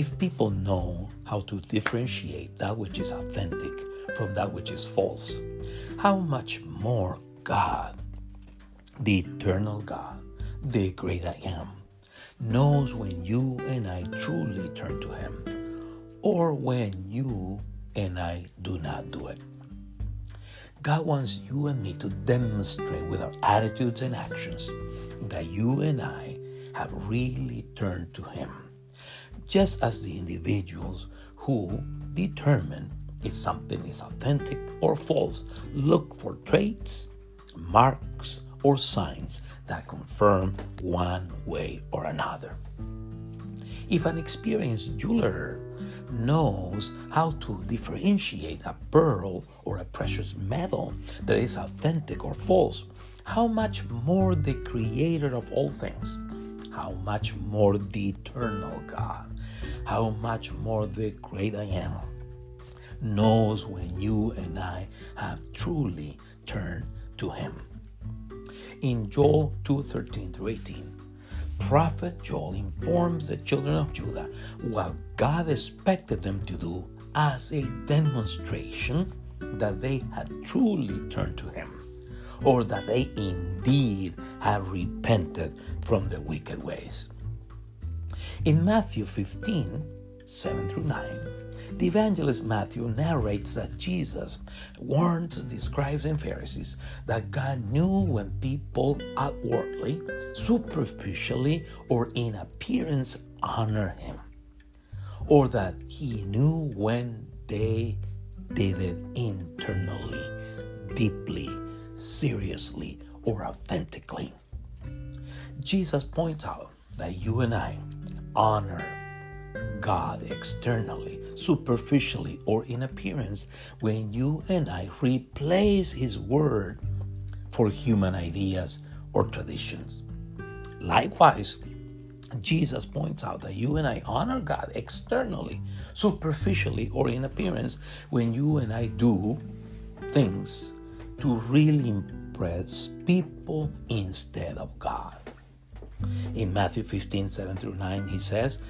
If people know how to differentiate that which is authentic from that which is false, how much more God, the eternal God, the great I am, knows when you and I truly turn to Him or when you and I do not do it. God wants you and me to demonstrate with our attitudes and actions that you and I have really turned to Him. Just as the individuals who determine if something is authentic or false look for traits, marks, or signs that confirm one way or another. If an experienced jeweler knows how to differentiate a pearl or a precious metal that is authentic or false, how much more the creator of all things, how much more the eternal God, how much more the great I am knows when you and I have truly turned to him. In Joel 2:13 through 18, prophet Joel informs the children of Judah what God expected them to do as a demonstration that they had truly turned to Him, or that they indeed have repented from their wicked ways. In Matthew 15, 7 through 9, the evangelist Matthew narrates that Jesus warned the scribes and Pharisees that God knew when people outwardly, superficially, or in appearance honor him, or that he knew when they did it internally, deeply, seriously, or authentically. Jesus points out that you and I honor God externally, superficially, or in appearance when you and I replace His Word for human ideas or traditions. Likewise, Jesus points out that you and I honor God externally, superficially, or in appearance when you and I do things to really impress people instead of God. In Matthew 15, 7 through 9, he says,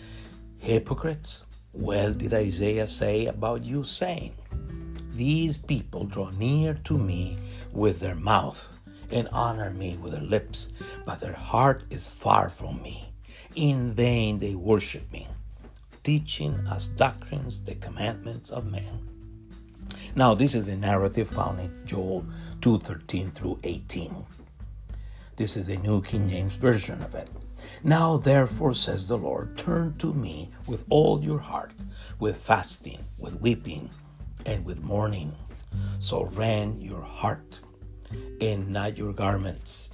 Hypocrites, well did Isaiah say about you, saying, These people draw near to me with their mouth and honor me with their lips, but their heart is far from me. In vain they worship me, teaching as doctrines the commandments of men. Now, this is the narrative found in Joel 2:13 through 18. This is the New King James Version of it. Now, therefore, says the Lord, turn to me with all your heart, with fasting, with weeping, and with mourning. So rend your heart and not your garments.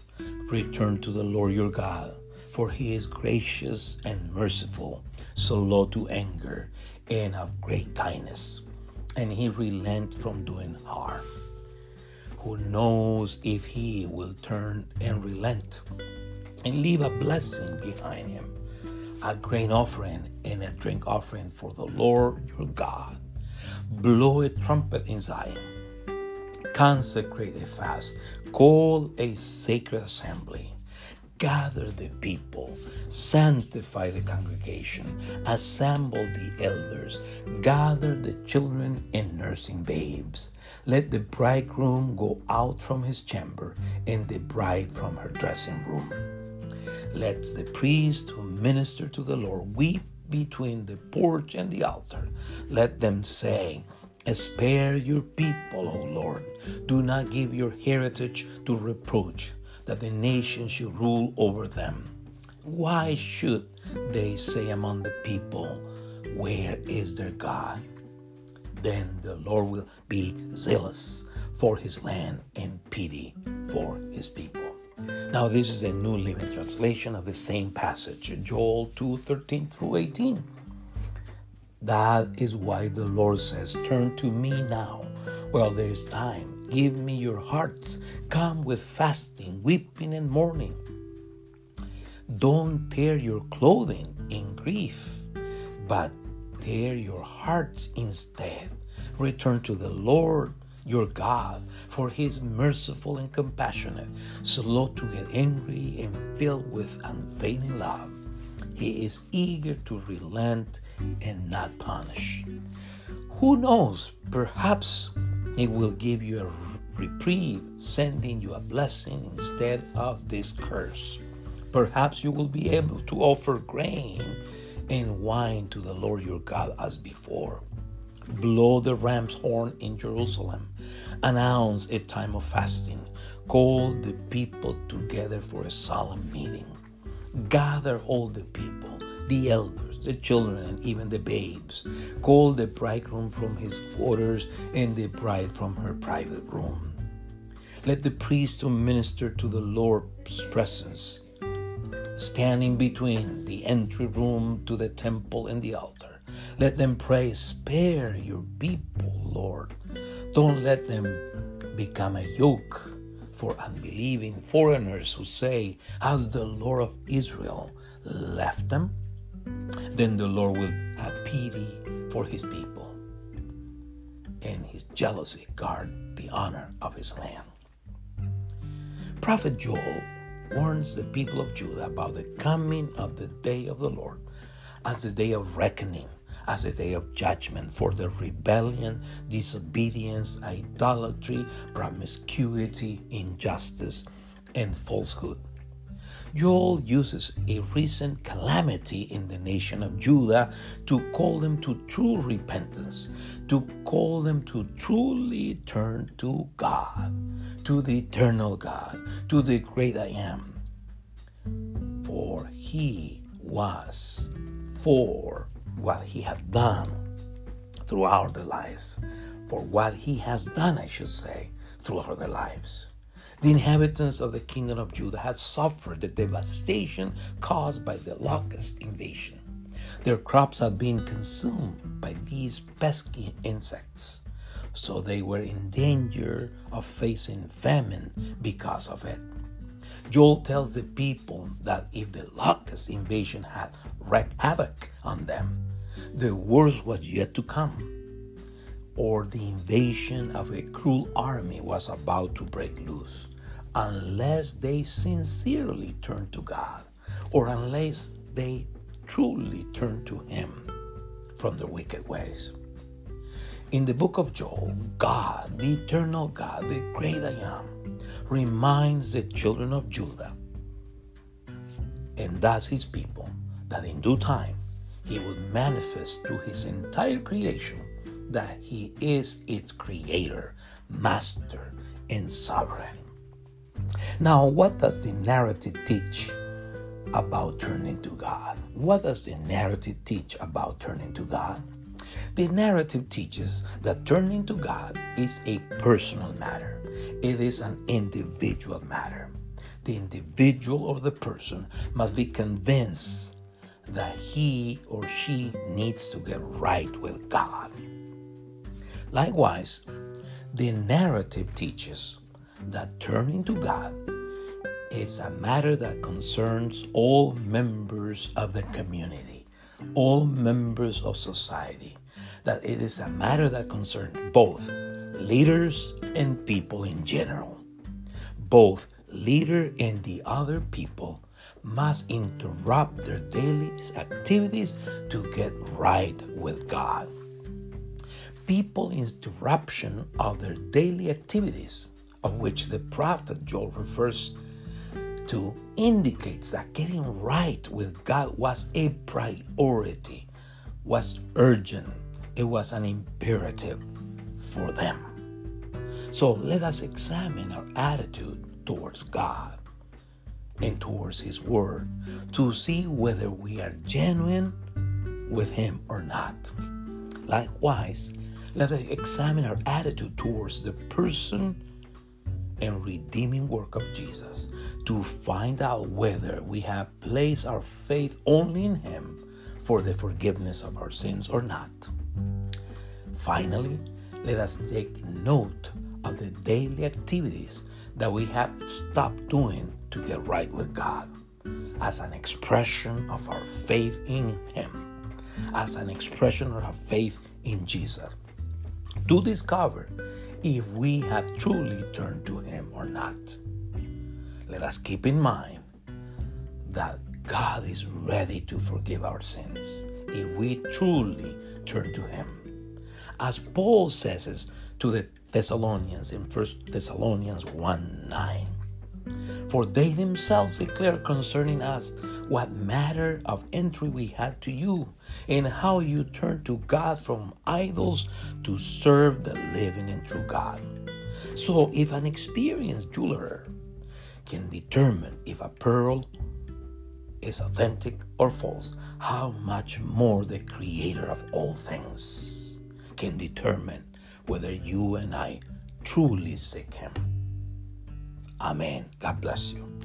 Return to the Lord your God, for he is gracious and merciful, slow to anger, and of great kindness. And he relents from doing harm. Who knows if he will turn and relent? and leave a blessing behind him a grain offering and a drink offering for the Lord your God. Blow a trumpet in Zion. Consecrate a fast. Call a sacred assembly. Gather the people. Sanctify the congregation. Assemble the elders. Gather the children and nursing babes. Let the bridegroom go out from his chamber and the bride from her dressing room. Let the priest who minister to the Lord weep between the porch and the altar. Let them say, Spare your people, O Lord. Do not give your heritage to reproach, that the nations should rule over them. Why should they say among the people, Where is their God? Then the Lord will be zealous for his land and pity for his people. Now, this is a New Living Translation of the same passage, Joel 2 13 through 18. That is why the Lord says, Turn to me now while there is time. Give me your hearts. Come with fasting, weeping, and mourning. Don't tear your clothing in grief, but tear your hearts instead. Return to the Lord your God, for he is merciful and compassionate, slow to get angry and filled with unfailing love. He is eager to relent and not punish. Who knows? Perhaps He will give you a reprieve, sending you a blessing instead of this curse. Perhaps you will be able to offer grain and wine to the Lord your God as before. Blow the ram's horn in Jerusalem. Announce a time of fasting. Call the people together for a solemn meeting. Gather all the people, the elders, the children, and even the babes. Call the bridegroom from his quarters and the bride from her private room. Let the priest who minister to the Lord's presence standing between the entry room to the temple and the altar. Let them pray, Spare your people, Lord. Don't let them become a yoke for unbelieving foreigners who say, Has the Lord of Israel left them? Then the Lord will have pity for his people and his jealousy guard the honor of his land. Prophet Joel warns the people of Judah about the coming of the day of the Lord as the day of reckoning, as a day of judgment for the rebellion, disobedience, idolatry, promiscuity, injustice, and falsehood. Joel uses a recent calamity in the nation of Judah to call them to true repentance, to call them to truly turn to God, to the eternal God, to the great I am. For he was for what he had done throughout their lives, for what he has done, I should say, throughout their lives. The inhabitants of the kingdom of Judah had suffered the devastation caused by the locust invasion. Their crops had been consumed by these pesky insects, so they were in danger of facing famine because of it. Joel tells the people that if the locust invasion had wreaked havoc on them, the worst was yet to come or the invasion of a cruel army was about to break loose, unless they sincerely turn to God, or unless they truly turn to Him from their wicked ways. In the book of Joel, God, the eternal God, the great I am, reminds the children of Judah, and thus his people, that in due time he would manifest to his entire creation that He is its creator, master, and sovereign. Now, what does the narrative teach about turning to God? What does the narrative teach about turning to God? The narrative teaches that turning to God is a personal matter, it is an individual matter. The individual or the person must be convinced that he or she needs to get right with God. Likewise, the narrative teaches that turning to God is a matter that concerns all members of the community, all members of society, that it is a matter that concerns both leaders and people in general. Both leader and the other people must interrupt their daily activities to get right with God people interruption of their daily activities, of which the prophet Joel refers to, indicates that getting right with God was a priority, was urgent, it was an imperative for them. So let us examine our attitude towards God and towards His Word to see whether we are genuine with Him or not. Likewise, let us examine our attitude towards the person and redeeming work of Jesus to find out whether we have placed our faith only in Him for the forgiveness of our sins or not. Finally, let us take note of the daily activities that we have stopped doing to get right with God as an expression of our faith in Him, as an expression of our faith in Jesus to discover if we have truly turned to Him or not. Let us keep in mind that God is ready to forgive our sins if we truly turn to Him. As Paul says to the Thessalonians in 1 Thessalonians 1 9. For they themselves declare concerning us what matter of entry we had to you, and how you turned to God from idols to serve the living and true God. So, if an experienced jeweler can determine if a pearl is authentic or false, how much more the Creator of all things can determine whether you and I truly seek Him. Amen. God bless you.